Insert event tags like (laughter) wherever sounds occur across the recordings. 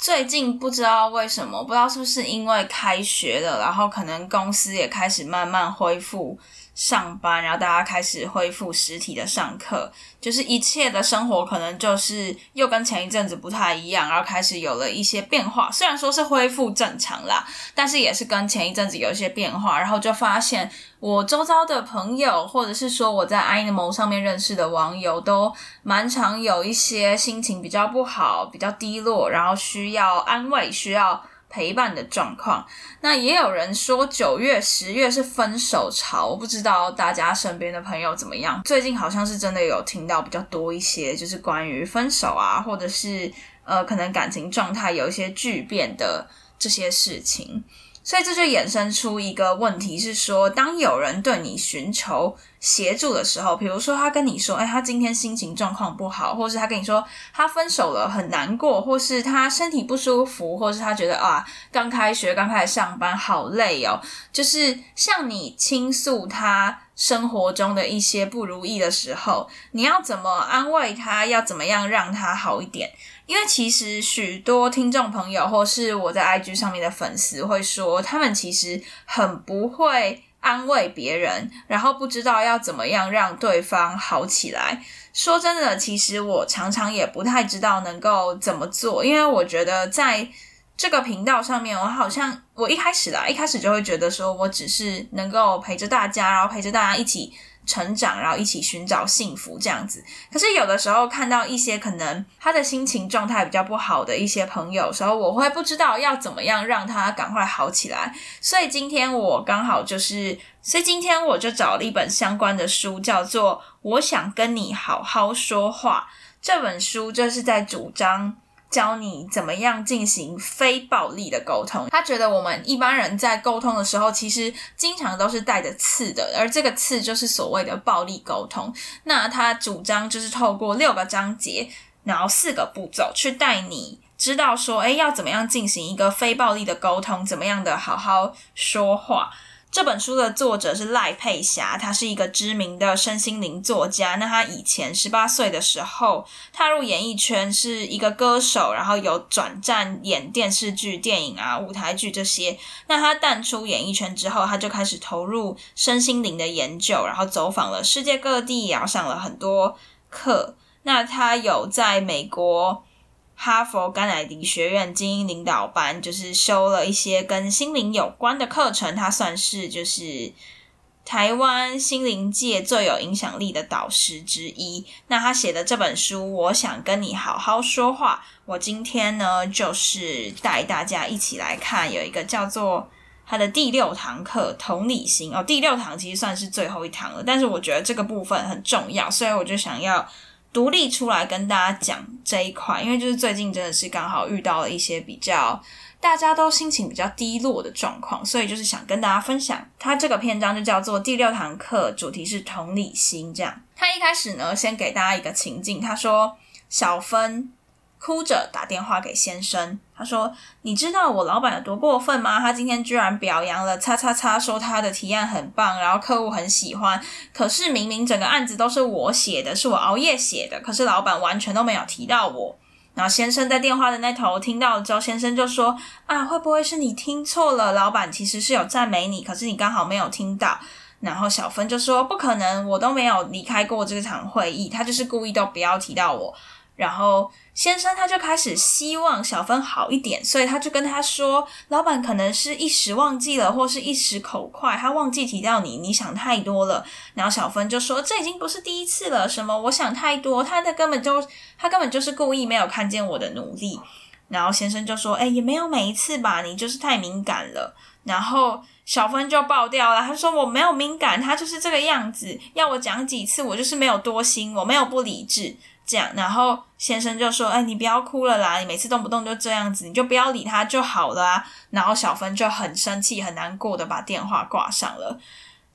最近不知道为什么，不知道是不是因为开学了，然后可能公司也开始慢慢恢复。上班，然后大家开始恢复实体的上课，就是一切的生活可能就是又跟前一阵子不太一样，然后开始有了一些变化。虽然说是恢复正常啦，但是也是跟前一阵子有一些变化。然后就发现我周遭的朋友，或者是说我在 Animal 上面认识的网友，都蛮常有一些心情比较不好、比较低落，然后需要安慰，需要。陪伴的状况，那也有人说九月、十月是分手潮，我不知道大家身边的朋友怎么样。最近好像是真的有听到比较多一些，就是关于分手啊，或者是呃，可能感情状态有一些巨变的这些事情。所以这就衍生出一个问题，是说，当有人对你寻求协助的时候，比如说他跟你说，哎，他今天心情状况不好，或是他跟你说他分手了很难过，或是他身体不舒服，或是他觉得啊，刚开学刚开始上班好累哦，就是向你倾诉他生活中的一些不如意的时候，你要怎么安慰他？要怎么样让他好一点？因为其实许多听众朋友，或是我在 IG 上面的粉丝会说，他们其实很不会安慰别人，然后不知道要怎么样让对方好起来。说真的，其实我常常也不太知道能够怎么做，因为我觉得在这个频道上面，我好像我一开始啦，一开始就会觉得说我只是能够陪着大家，然后陪着大家一起。成长，然后一起寻找幸福这样子。可是有的时候看到一些可能他的心情状态比较不好的一些朋友时候，我会不知道要怎么样让他赶快好起来。所以今天我刚好就是，所以今天我就找了一本相关的书，叫做《我想跟你好好说话》。这本书就是在主张。教你怎么样进行非暴力的沟通。他觉得我们一般人在沟通的时候，其实经常都是带着刺的，而这个刺就是所谓的暴力沟通。那他主张就是透过六个章节，然后四个步骤，去带你知道说，诶，要怎么样进行一个非暴力的沟通，怎么样的好好说话。这本书的作者是赖佩霞，他是一个知名的身心灵作家。那他以前十八岁的时候踏入演艺圈，是一个歌手，然后有转战演电视剧、电影啊、舞台剧这些。那他淡出演艺圈之后，他就开始投入身心灵的研究，然后走访了世界各地，然后上了很多课。那他有在美国。哈佛甘乃迪学院精英领导班就是修了一些跟心灵有关的课程，他算是就是台湾心灵界最有影响力的导师之一。那他写的这本书，我想跟你好好说话。我今天呢，就是带大家一起来看，有一个叫做他的第六堂课同理心哦。第六堂其实算是最后一堂了，但是我觉得这个部分很重要，所以我就想要。独立出来跟大家讲这一块，因为就是最近真的是刚好遇到了一些比较大家都心情比较低落的状况，所以就是想跟大家分享。他这个篇章就叫做第六堂课，主题是同理心。这样，他一开始呢，先给大家一个情境，他说小芬。哭着打电话给先生，他说：“你知道我老板有多过分吗？他今天居然表扬了叉叉叉，说他的提案很棒，然后客户很喜欢。可是明明整个案子都是我写的，是我熬夜写的，可是老板完全都没有提到我。”然后先生在电话的那头听到了之后，先生就说：“啊，会不会是你听错了？老板其实是有赞美你，可是你刚好没有听到。”然后小芬就说：“不可能，我都没有离开过这场会议，他就是故意都不要提到我。”然后先生他就开始希望小芬好一点，所以他就跟他说：“老板可能是一时忘记了，或是一时口快，他忘记提到你，你想太多了。”然后小芬就说：“这已经不是第一次了，什么我想太多，他的根本就他根本就是故意没有看见我的努力。”然后先生就说：“哎，也没有每一次吧，你就是太敏感了。”然后小芬就爆掉了，他说：“我没有敏感，他就是这个样子，要我讲几次，我就是没有多心，我没有不理智。”这样，然后先生就说：“哎，你不要哭了啦，你每次动不动就这样子，你就不要理他就好了啊。”然后小芬就很生气、很难过的把电话挂上了。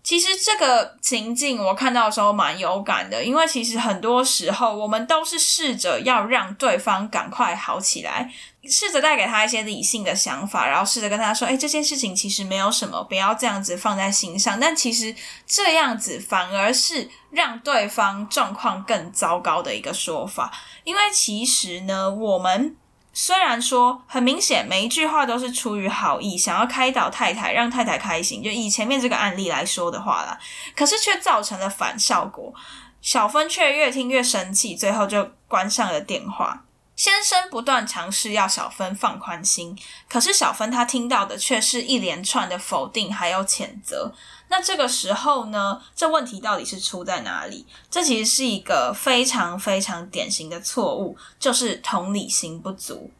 其实这个情境我看到的时候蛮有感的，因为其实很多时候我们都是试着要让对方赶快好起来，试着带给他一些理性的想法，然后试着跟他说：“哎，这件事情其实没有什么，不要这样子放在心上。”但其实这样子反而是让对方状况更糟糕的一个说法，因为其实呢，我们。虽然说很明显，每一句话都是出于好意，想要开导太太，让太太开心。就以前面这个案例来说的话啦，可是却造成了反效果。小芬却越听越生气，最后就关上了电话。先生不断尝试要小芬放宽心，可是小芬她听到的却是一连串的否定还有谴责。那这个时候呢，这问题到底是出在哪里？这其实是一个非常非常典型的错误，就是同理心不足。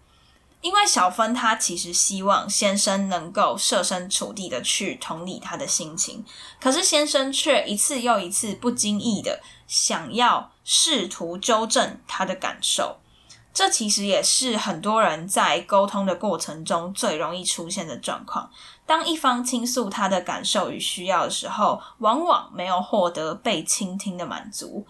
因为小芬她其实希望先生能够设身处地的去同理他的心情，可是先生却一次又一次不经意的想要试图纠正他的感受。这其实也是很多人在沟通的过程中最容易出现的状况。当一方倾诉他的感受与需要的时候，往往没有获得被倾听的满足，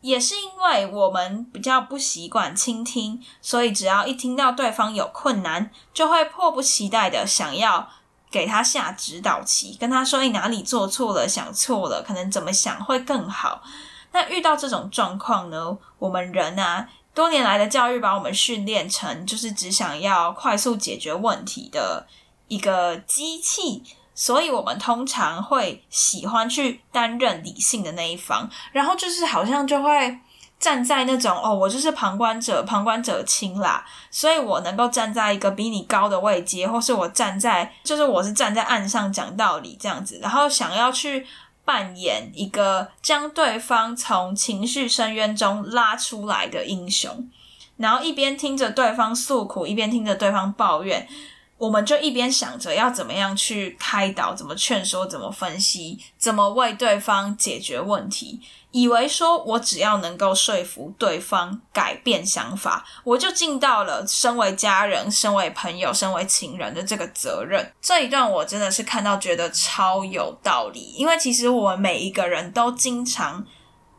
也是因为我们比较不习惯倾听，所以只要一听到对方有困难，就会迫不及待的想要给他下指导棋，跟他说：“你哪里做错了，想错了，可能怎么想会更好。”那遇到这种状况呢，我们人啊。多年来的教育把我们训练成就是只想要快速解决问题的一个机器，所以我们通常会喜欢去担任理性的那一方，然后就是好像就会站在那种哦，我就是旁观者，旁观者清啦，所以我能够站在一个比你高的位阶，或是我站在就是我是站在岸上讲道理这样子，然后想要去。扮演一个将对方从情绪深渊中拉出来的英雄，然后一边听着对方诉苦，一边听着对方抱怨，我们就一边想着要怎么样去开导，怎么劝说，怎么分析，怎么为对方解决问题。以为说我只要能够说服对方改变想法，我就尽到了身为家人、身为朋友、身为情人的这个责任。这一段我真的是看到觉得超有道理，因为其实我们每一个人都经常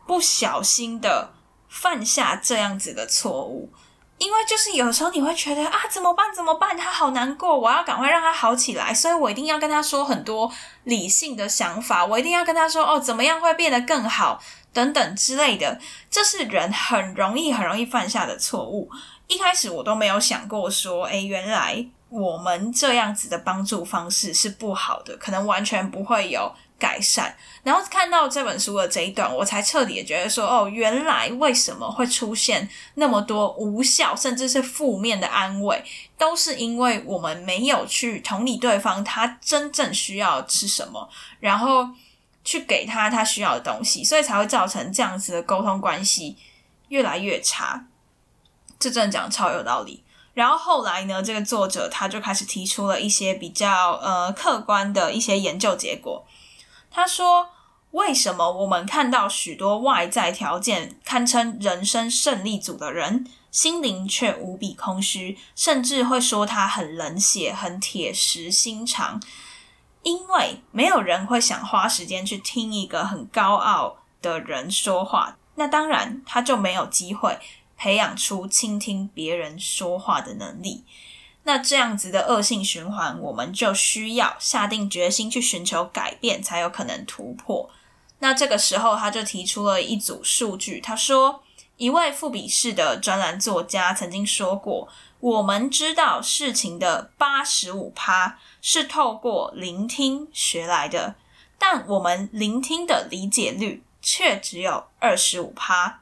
不小心的犯下这样子的错误。因为就是有时候你会觉得啊，怎么办？怎么办？他好难过，我要赶快让他好起来，所以我一定要跟他说很多理性的想法，我一定要跟他说哦，怎么样会变得更好。等等之类的，这是人很容易、很容易犯下的错误。一开始我都没有想过说，诶，原来我们这样子的帮助方式是不好的，可能完全不会有改善。然后看到这本书的这一段，我才彻底的觉得说，哦，原来为什么会出现那么多无效甚至是负面的安慰，都是因为我们没有去同理对方他真正需要是什么，然后。去给他他需要的东西，所以才会造成这样子的沟通关系越来越差。这真的讲超有道理。然后后来呢，这个作者他就开始提出了一些比较呃客观的一些研究结果。他说，为什么我们看到许多外在条件堪称人生胜利组的人，心灵却无比空虚，甚至会说他很冷血、很铁石心肠。因为没有人会想花时间去听一个很高傲的人说话，那当然他就没有机会培养出倾听别人说话的能力。那这样子的恶性循环，我们就需要下定决心去寻求改变，才有可能突破。那这个时候，他就提出了一组数据，他说，一位富比士的专栏作家曾经说过。我们知道事情的八十五趴是透过聆听学来的，但我们聆听的理解率却只有二十五趴。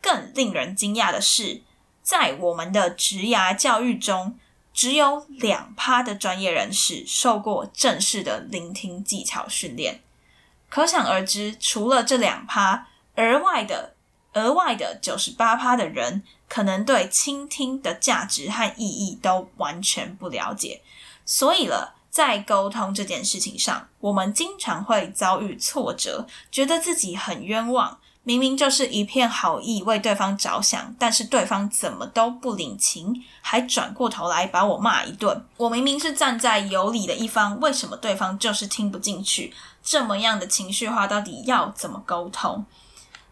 更令人惊讶的是，在我们的职涯教育中，只有两趴的专业人士受过正式的聆听技巧训练。可想而知，除了这两趴，额外的额外的九十八趴的人。可能对倾听的价值和意义都完全不了解，所以了，在沟通这件事情上，我们经常会遭遇挫折，觉得自己很冤枉，明明就是一片好意，为对方着想，但是对方怎么都不领情，还转过头来把我骂一顿。我明明是站在有理的一方，为什么对方就是听不进去？这么样的情绪化，到底要怎么沟通？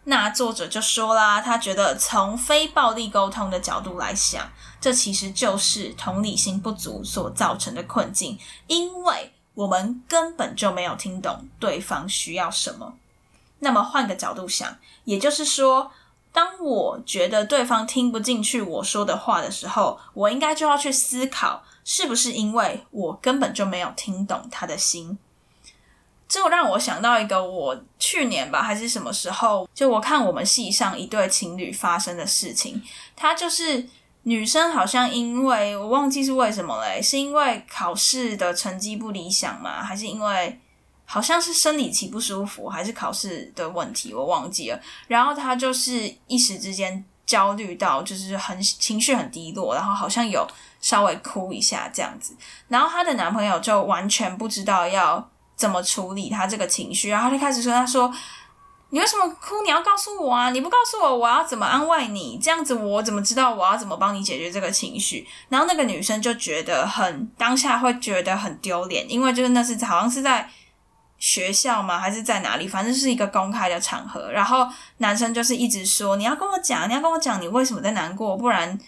那作者就说啦，他觉得从非暴力沟通的角度来想，这其实就是同理心不足所造成的困境，因为我们根本就没有听懂对方需要什么。那么换个角度想，也就是说，当我觉得对方听不进去我说的话的时候，我应该就要去思考，是不是因为我根本就没有听懂他的心。这让我想到一个，我去年吧还是什么时候，就我看我们系上一对情侣发生的事情。他就是女生好像因为我忘记是为什么嘞，是因为考试的成绩不理想吗？还是因为好像是生理期不舒服，还是考试的问题？我忘记了。然后他就是一时之间焦虑到，就是很情绪很低落，然后好像有稍微哭一下这样子。然后她的男朋友就完全不知道要。怎么处理他这个情绪？然后他就开始说：“他说，你为什么哭？你要告诉我啊！你不告诉我，我要怎么安慰你？这样子我怎么知道我要怎么帮你解决这个情绪？”然后那个女生就觉得很当下会觉得很丢脸，因为就是那是好像是在学校吗？还是在哪里？反正是一个公开的场合。然后男生就是一直说：“你要跟我讲，你要跟我讲，你为什么在难过？不然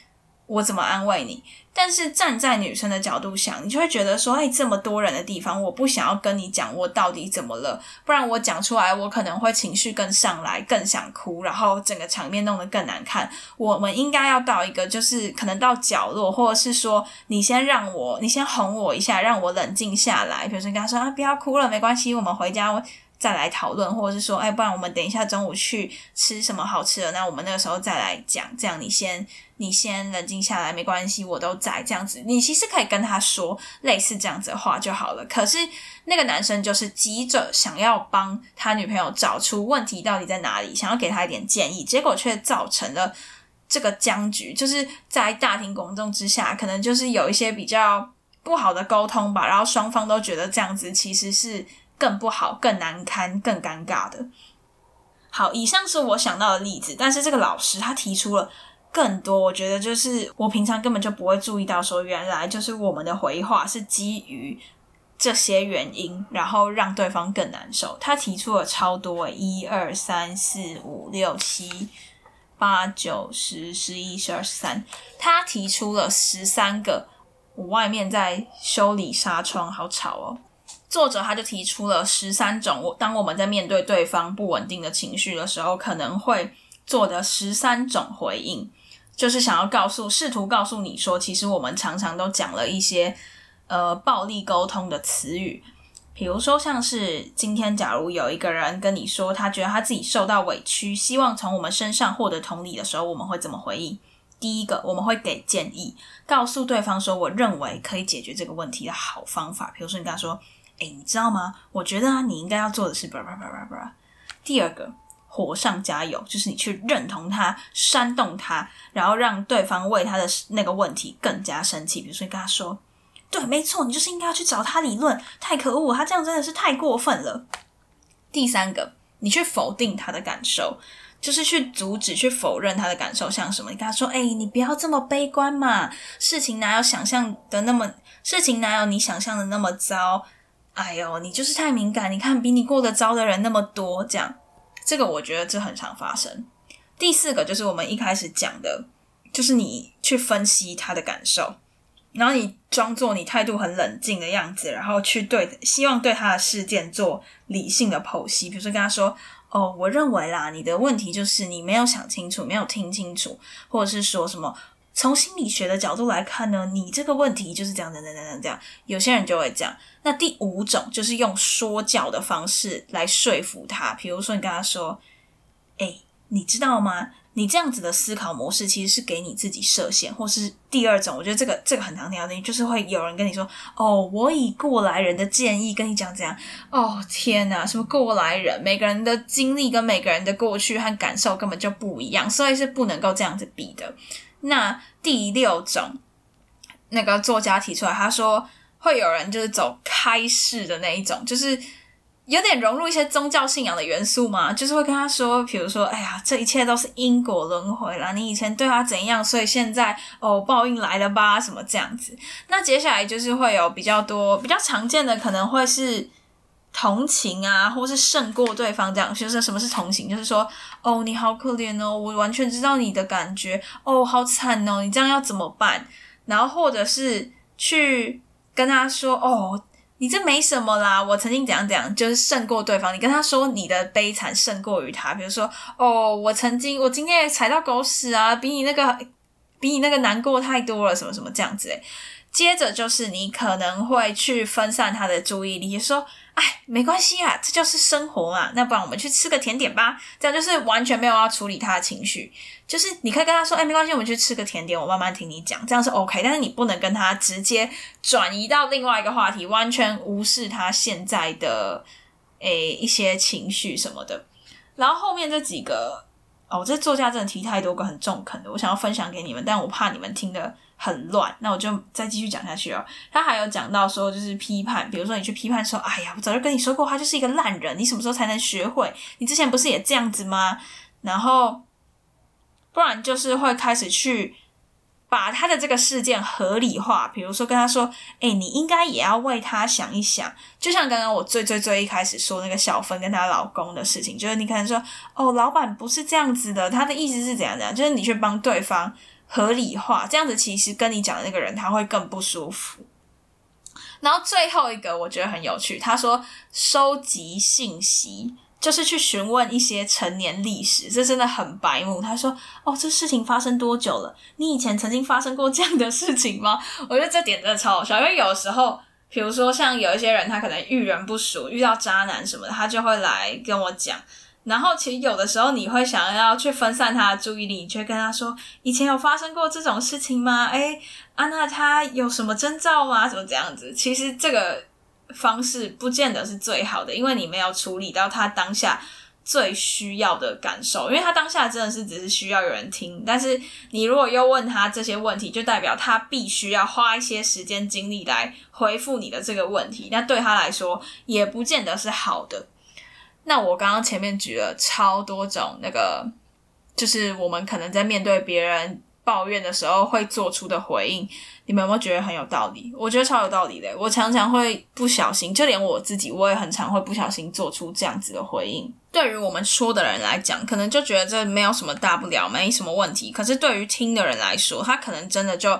我怎么安慰你？”但是站在女生的角度想，你就会觉得说，哎，这么多人的地方，我不想要跟你讲我到底怎么了，不然我讲出来，我可能会情绪更上来，更想哭，然后整个场面弄得更难看。我们应该要到一个，就是可能到角落，或者是说，你先让我，你先哄我一下，让我冷静下来。比如说，跟他说啊，不要哭了，没关系，我们回家。再来讨论，或者是说，哎，不然我们等一下中午去吃什么好吃的？那我们那个时候再来讲。这样，你先，你先冷静下来，没关系，我都在。这样子，你其实可以跟他说类似这样子的话就好了。可是那个男生就是急着想要帮他女朋友找出问题到底在哪里，想要给他一点建议，结果却造成了这个僵局，就是在大庭广众之下，可能就是有一些比较不好的沟通吧。然后双方都觉得这样子其实是。更不好、更难堪、更尴尬的。好，以上是我想到的例子，但是这个老师他提出了更多，我觉得就是我平常根本就不会注意到，说原来就是我们的回话是基于这些原因，然后让对方更难受。他提出了超多，一二三四五六七八九十十一十二十三，他提出了十三个。我外面在修理纱窗，好吵哦。作者他就提出了十三种，当我们在面对对方不稳定的情绪的时候，可能会做的十三种回应，就是想要告诉，试图告诉你说，其实我们常常都讲了一些呃暴力沟通的词语，比如说像是今天假如有一个人跟你说，他觉得他自己受到委屈，希望从我们身上获得同理的时候，我们会怎么回应？第一个，我们会给建议，告诉对方说，我认为可以解决这个问题的好方法，比如说你跟他说。哎，你知道吗？我觉得啊，你应该要做的是，第二个，火上加油，就是你去认同他、煽动他，然后让对方为他的那个问题更加生气。比如说，跟他说：“对，没错，你就是应该要去找他理论。”太可恶，他这样真的是太过分了。第三个，你去否定他的感受，就是去阻止、去否认他的感受。像什么？你跟他说：“哎，你不要这么悲观嘛，事情哪有想象的那么，事情哪有你想象的那么糟。”哎呦，你就是太敏感！你看，比你过得糟的人那么多，这样，这个我觉得这很常发生。第四个就是我们一开始讲的，就是你去分析他的感受，然后你装作你态度很冷静的样子，然后去对希望对他的事件做理性的剖析。比如说跟他说：“哦，我认为啦，你的问题就是你没有想清楚，没有听清楚，或者是说什么。”从心理学的角度来看呢，你这个问题就是这样，等等等等这样。有些人就会这样。那第五种就是用说教的方式来说服他，比如说你跟他说：“哎，你知道吗？你这样子的思考模式其实是给你自己设限。”或是第二种，我觉得这个这个很常听到的，就是会有人跟你说：“哦，我以过来人的建议跟你讲怎样。”哦，天哪，什么过来人？每个人的经历跟每个人的过去和感受根本就不一样，所以是不能够这样子比的。那第六种，那个作家提出来，他说会有人就是走开式的那一种，就是有点融入一些宗教信仰的元素嘛，就是会跟他说，比如说，哎呀，这一切都是因果轮回啦，你以前对他怎样，所以现在哦，报应来了吧，什么这样子。那接下来就是会有比较多比较常见的，可能会是同情啊，或是胜过对方这样。就是什么是同情？就是说，哦，你好可怜哦，我完全知道你的感觉，哦，好惨哦，你这样要怎么办？然后或者是去跟他说，哦。你这没什么啦，我曾经怎样怎样，就是胜过对方。你跟他说你的悲惨胜过于他，比如说，哦，我曾经我今天踩到狗屎啊，比你那个 (laughs) 比你那个难过太多了，什么什么这样子接着就是你可能会去分散他的注意力，说。哎，没关系啊，这就是生活嘛。那不然我们去吃个甜点吧。这样就是完全没有要处理他的情绪，就是你可以跟他说：“哎，没关系，我们去吃个甜点，我慢慢听你讲。”这样是 OK。但是你不能跟他直接转移到另外一个话题，完全无视他现在的诶一些情绪什么的。然后后面这几个哦，这作家真的提太多个很中肯的，我想要分享给你们，但我怕你们听的。很乱，那我就再继续讲下去哦。他还有讲到说，就是批判，比如说你去批判说，哎呀，我早就跟你说过，他就是一个烂人，你什么时候才能学会？你之前不是也这样子吗？然后，不然就是会开始去把他的这个事件合理化，比如说跟他说，哎，你应该也要为他想一想。就像刚刚我最最最一开始说那个小芬跟她老公的事情，就是你可能说，哦，老板不是这样子的，他的意思是怎样怎样，就是你去帮对方。合理化这样子，其实跟你讲的那个人他会更不舒服。然后最后一个我觉得很有趣，他说收集信息就是去询问一些成年历史，这真的很白目。他说：“哦，这事情发生多久了？你以前曾经发生过这样的事情吗？” (laughs) 我觉得这点真的超好笑，因为有时候，比如说像有一些人，他可能遇人不淑，遇到渣男什么的，他就会来跟我讲。然后其实有的时候你会想要去分散他的注意力，你就跟他说：“以前有发生过这种事情吗？哎，啊，那他有什么征兆吗？怎么这样子？”其实这个方式不见得是最好的，因为你没有处理到他当下最需要的感受。因为他当下真的是只是需要有人听，但是你如果又问他这些问题，就代表他必须要花一些时间精力来回复你的这个问题，那对他来说也不见得是好的。那我刚刚前面举了超多种那个，就是我们可能在面对别人抱怨的时候会做出的回应，你们有没有觉得很有道理？我觉得超有道理的。我常常会不小心，就连我自己，我也很常会不小心做出这样子的回应。对于我们说的人来讲，可能就觉得这没有什么大不了，没什么问题。可是对于听的人来说，他可能真的就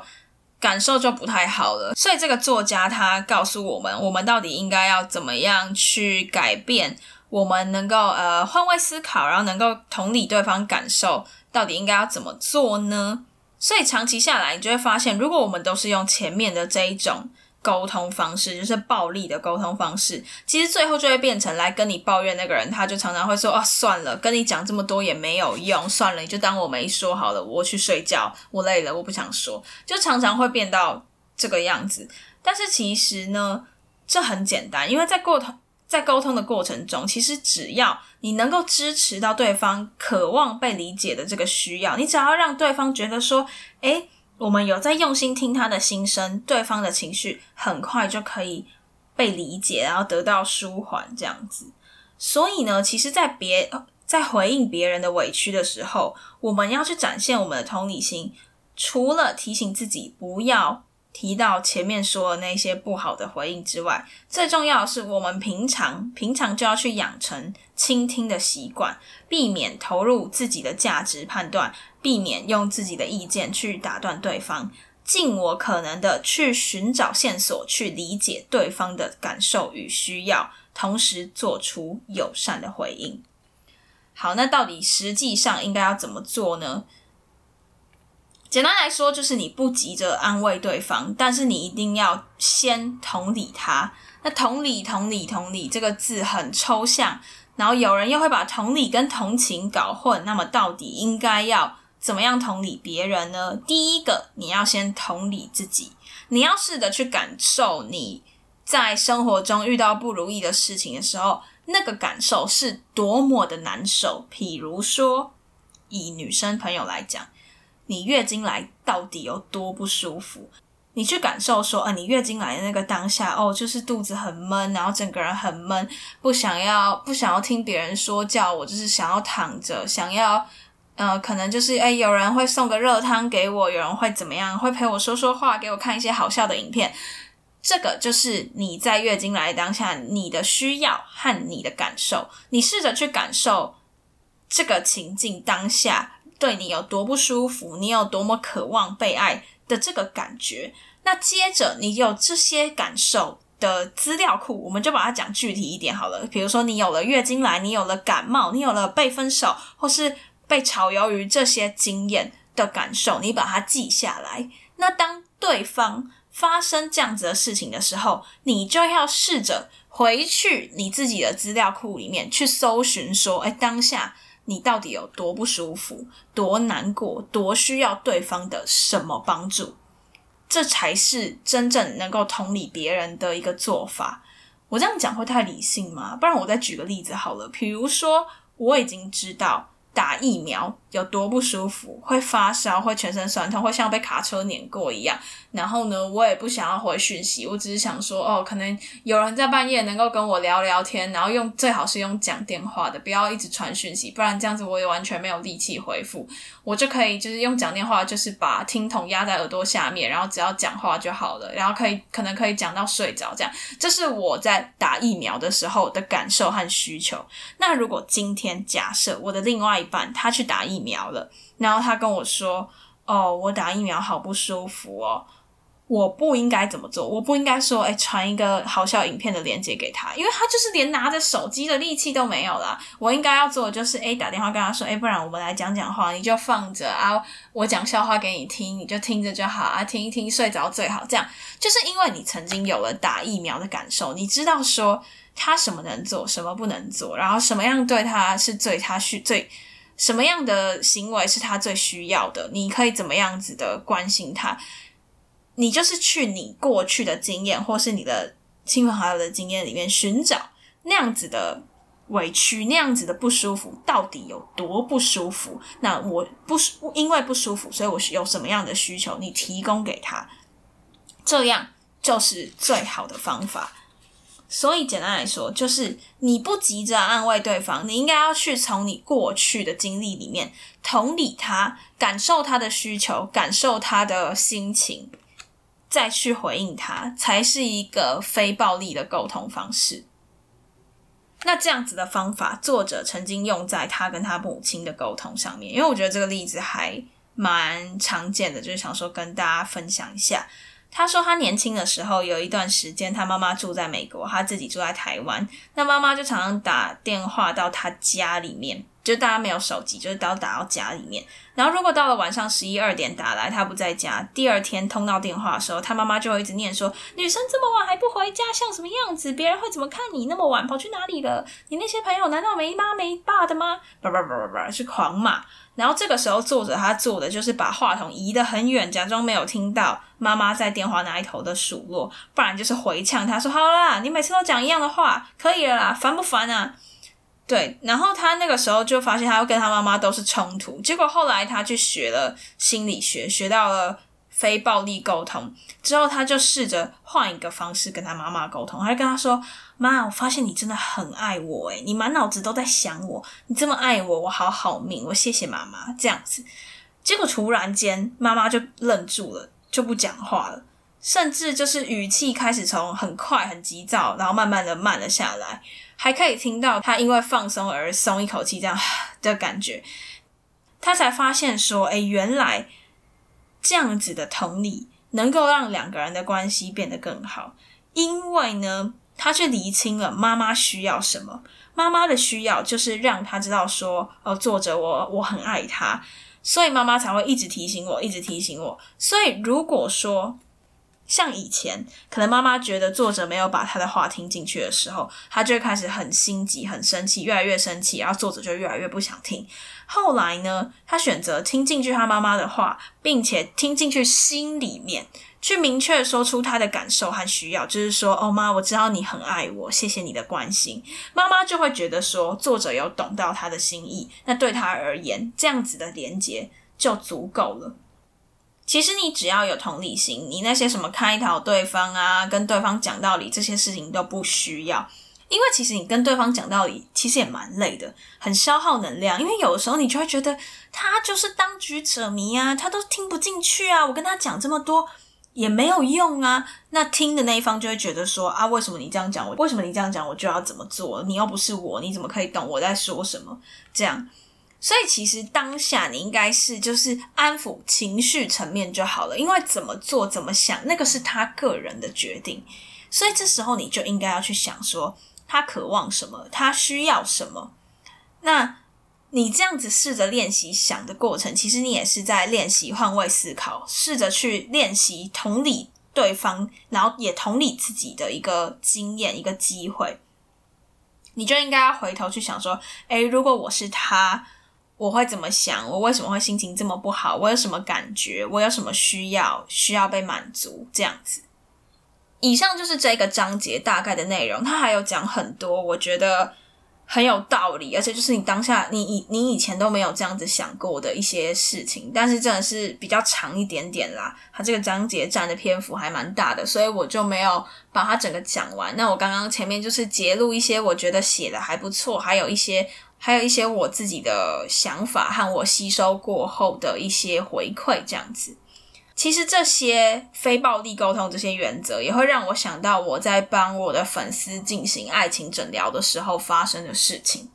感受就不太好了。所以这个作家他告诉我们，我们到底应该要怎么样去改变。我们能够呃换位思考，然后能够同理对方感受，到底应该要怎么做呢？所以长期下来，你就会发现，如果我们都是用前面的这一种沟通方式，就是暴力的沟通方式，其实最后就会变成来跟你抱怨那个人，他就常常会说啊，算了，跟你讲这么多也没有用，算了，你就当我没说好了，我去睡觉，我累了，我不想说，就常常会变到这个样子。但是其实呢，这很简单，因为在过头。在沟通的过程中，其实只要你能够支持到对方渴望被理解的这个需要，你只要让对方觉得说，诶，我们有在用心听他的心声，对方的情绪很快就可以被理解，然后得到舒缓，这样子。所以呢，其实，在别在回应别人的委屈的时候，我们要去展现我们的同理心，除了提醒自己不要。提到前面说的那些不好的回应之外，最重要的是，我们平常平常就要去养成倾听的习惯，避免投入自己的价值判断，避免用自己的意见去打断对方，尽我可能的去寻找线索，去理解对方的感受与需要，同时做出友善的回应。好，那到底实际上应该要怎么做呢？简单来说，就是你不急着安慰对方，但是你一定要先同理他。那同理、同理、同理这个字很抽象，然后有人又会把同理跟同情搞混。那么，到底应该要怎么样同理别人呢？第一个，你要先同理自己，你要试着去感受你在生活中遇到不如意的事情的时候，那个感受是多么的难受。譬如说，以女生朋友来讲。你月经来到底有多不舒服？你去感受说，呃，你月经来的那个当下，哦，就是肚子很闷，然后整个人很闷，不想要不想要听别人说教，我就是想要躺着，想要，呃，可能就是哎，有人会送个热汤给我，有人会怎么样，会陪我说说话，给我看一些好笑的影片。这个就是你在月经来的当下你的需要和你的感受，你试着去感受这个情境当下对你有多不舒服，你有多么渴望被爱。的这个感觉，那接着你有这些感受的资料库，我们就把它讲具体一点好了。比如说，你有了月经来，你有了感冒，你有了被分手或是被炒鱿鱼这些经验的感受，你把它记下来。那当对方发生这样子的事情的时候，你就要试着回去你自己的资料库里面去搜寻，说，哎，当下。你到底有多不舒服，多难过，多需要对方的什么帮助？这才是真正能够同理别人的一个做法。我这样讲会太理性吗？不然我再举个例子好了。比如说，我已经知道。打疫苗有多不舒服，会发烧，会全身酸痛，会像被卡车碾过一样。然后呢，我也不想要回讯息，我只是想说，哦，可能有人在半夜能够跟我聊聊天，然后用最好是用讲电话的，不要一直传讯息，不然这样子我也完全没有力气回复。我就可以就是用讲电话，就是把听筒压在耳朵下面，然后只要讲话就好了，然后可以可能可以讲到睡着这样。这是我在打疫苗的时候的感受和需求。那如果今天假设我的另外一半他去打疫苗了，然后他跟我说：“哦，我打疫苗好不舒服哦。”我不应该怎么做？我不应该说：“哎，传一个好笑影片的链接给他，因为他就是连拿着手机的力气都没有了。”我应该要做的就是：哎，打电话跟他说：“哎，不然我们来讲讲话，你就放着啊，我讲笑话给你听，你就听着就好啊，听一听睡着最好。”这样就是因为你曾经有了打疫苗的感受，你知道说他什么能做，什么不能做，然后什么样对他是最他需最。什么样的行为是他最需要的？你可以怎么样子的关心他？你就是去你过去的经验，或是你的亲朋好友的经验里面寻找那样子的委屈，那样子的不舒服到底有多不舒服？那我不因为不舒服，所以我有什么样的需求？你提供给他，这样就是最好的方法。所以简单来说，就是你不急着安慰对方，你应该要去从你过去的经历里面同理他，感受他的需求，感受他的心情，再去回应他，才是一个非暴力的沟通方式。那这样子的方法，作者曾经用在他跟他母亲的沟通上面，因为我觉得这个例子还蛮常见的，就是想说跟大家分享一下。他说，他年轻的时候有一段时间，他妈妈住在美国，他自己住在台湾。那妈妈就常常打电话到他家里面，就大家没有手机，就是都要打到家里面。然后如果到了晚上十一二点打来，他不在家，第二天通到电话的时候，他妈妈就会一直念说：“女生这么晚还不回家，像什么样子？别人会怎么看你？那么晚跑去哪里了？你那些朋友难道没妈没爸的吗？”叭叭叭叭叭，是狂骂。然后这个时候，作者他做的就是把话筒移得很远，假装没有听到妈妈在电话那一头的数落，不然就是回呛他说：“好啦，你每次都讲一样的话，可以了啦，烦不烦啊？”对，然后他那个时候就发现，他跟他妈妈都是冲突。结果后来他去学了心理学，学到了。非暴力沟通之后，他就试着换一个方式跟他妈妈沟通。他就跟他说：“妈，我发现你真的很爱我，诶你满脑子都在想我，你这么爱我，我好好命，我谢谢妈妈。”这样子，结果突然间，妈妈就愣住了，就不讲话了，甚至就是语气开始从很快、很急躁，然后慢慢的慢了下来，还可以听到他因为放松而松一口气这样 (sighs) 的感觉。他才发现说：“诶原来。”这样子的同理，能够让两个人的关系变得更好。因为呢，他去厘清了妈妈需要什么。妈妈的需要就是让他知道说，哦，作者我我很爱他，所以妈妈才会一直提醒我，一直提醒我。所以如果说，像以前，可能妈妈觉得作者没有把他的话听进去的时候，他就会开始很心急、很生气，越来越生气，然后作者就越来越不想听。后来呢，他选择听进去他妈妈的话，并且听进去心里面，去明确说出他的感受和需要，就是说：“哦妈，我知道你很爱我，谢谢你的关心。”妈妈就会觉得说，作者有懂到他的心意，那对他而言，这样子的连接就足够了。其实你只要有同理心，你那些什么开导对方啊，跟对方讲道理这些事情都不需要。因为其实你跟对方讲道理，其实也蛮累的，很消耗能量。因为有的时候你就会觉得他就是当局者迷啊，他都听不进去啊，我跟他讲这么多也没有用啊。那听的那一方就会觉得说啊，为什么你这样讲我？为什么你这样讲我就要怎么做？你又不是我，你怎么可以懂我在说什么？这样，所以其实当下你应该是就是安抚情绪层面就好了，因为怎么做怎么想，那个是他个人的决定。所以这时候你就应该要去想说。他渴望什么？他需要什么？那你这样子试着练习想的过程，其实你也是在练习换位思考，试着去练习同理对方，然后也同理自己的一个经验、一个机会。你就应该要回头去想说：，诶，如果我是他，我会怎么想？我为什么会心情这么不好？我有什么感觉？我有什么需要需要被满足？这样子。以上就是这个章节大概的内容，他还有讲很多，我觉得很有道理，而且就是你当下你以你以前都没有这样子想过的一些事情，但是真的是比较长一点点啦，它这个章节占的篇幅还蛮大的，所以我就没有把它整个讲完。那我刚刚前面就是截录一些我觉得写的还不错，还有一些还有一些我自己的想法和我吸收过后的一些回馈，这样子。其实这些非暴力沟通这些原则，也会让我想到我在帮我的粉丝进行爱情诊疗的时候发生的事情。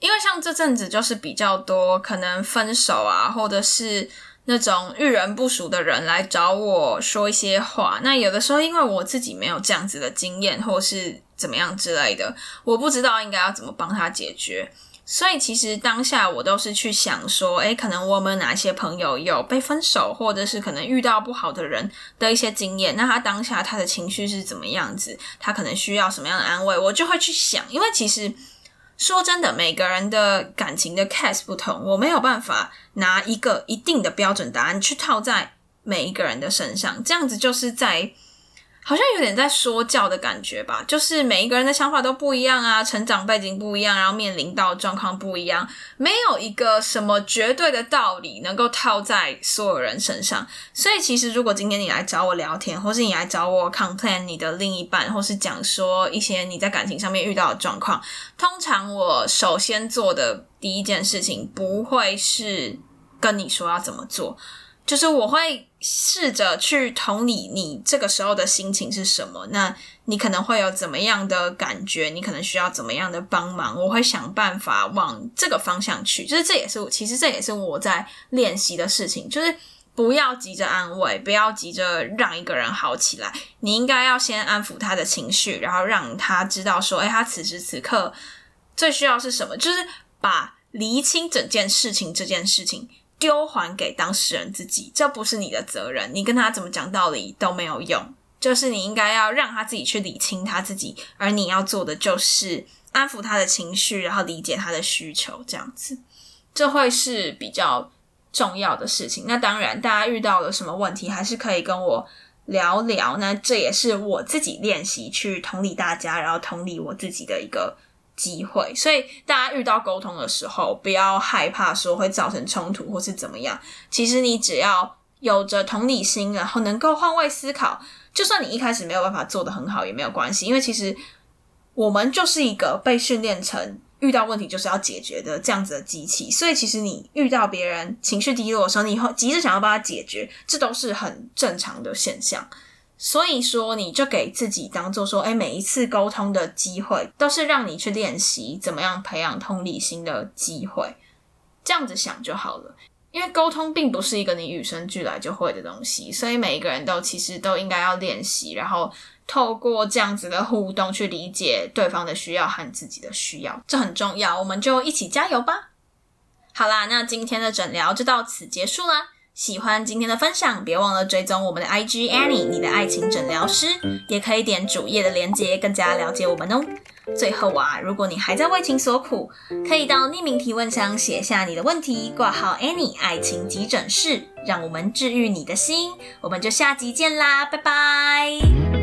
因为像这阵子就是比较多可能分手啊，或者是那种遇人不熟的人来找我说一些话。那有的时候因为我自己没有这样子的经验，或是怎么样之类的，我不知道应该要怎么帮他解决。所以其实当下我都是去想说，诶，可能我们哪些朋友有被分手，或者是可能遇到不好的人的一些经验，那他当下他的情绪是怎么样子？他可能需要什么样的安慰？我就会去想，因为其实说真的，每个人的感情的 case 不同，我没有办法拿一个一定的标准答案去套在每一个人的身上，这样子就是在。好像有点在说教的感觉吧，就是每一个人的想法都不一样啊，成长背景不一样，然后面临到状况不一样，没有一个什么绝对的道理能够套在所有人身上。所以，其实如果今天你来找我聊天，或是你来找我 complain 你的另一半，或是讲说一些你在感情上面遇到的状况，通常我首先做的第一件事情不会是跟你说要怎么做。就是我会试着去同理你这个时候的心情是什么，那你可能会有怎么样的感觉？你可能需要怎么样的帮忙？我会想办法往这个方向去。就是这也是，其实这也是我在练习的事情。就是不要急着安慰，不要急着让一个人好起来。你应该要先安抚他的情绪，然后让他知道说，哎，他此时此刻最需要是什么？就是把厘清整件事情这件事情。丢还给当事人自己，这不是你的责任。你跟他怎么讲道理都没有用，就是你应该要让他自己去理清他自己，而你要做的就是安抚他的情绪，然后理解他的需求，这样子，这会是比较重要的事情。那当然，大家遇到了什么问题，还是可以跟我聊聊。那这也是我自己练习去同理大家，然后同理我自己的一个。机会，所以大家遇到沟通的时候，不要害怕说会造成冲突或是怎么样。其实你只要有着同理心，然后能够换位思考，就算你一开始没有办法做的很好也没有关系，因为其实我们就是一个被训练成遇到问题就是要解决的这样子的机器。所以其实你遇到别人情绪低落的时候，你会急着想要帮他解决，这都是很正常的现象。所以说，你就给自己当做说，哎，每一次沟通的机会都是让你去练习怎么样培养同理心的机会，这样子想就好了。因为沟通并不是一个你与生俱来就会的东西，所以每一个人都其实都应该要练习，然后透过这样子的互动去理解对方的需要和自己的需要，这很重要。我们就一起加油吧！好啦，那今天的诊疗就到此结束啦。喜欢今天的分享，别忘了追踪我们的 IG Annie，你的爱情诊疗师，也可以点主页的链接，更加了解我们哦。最后啊，如果你还在为情所苦，可以到匿名提问箱写下你的问题，挂号 Annie 爱情急诊室，让我们治愈你的心。我们就下集见啦，拜拜。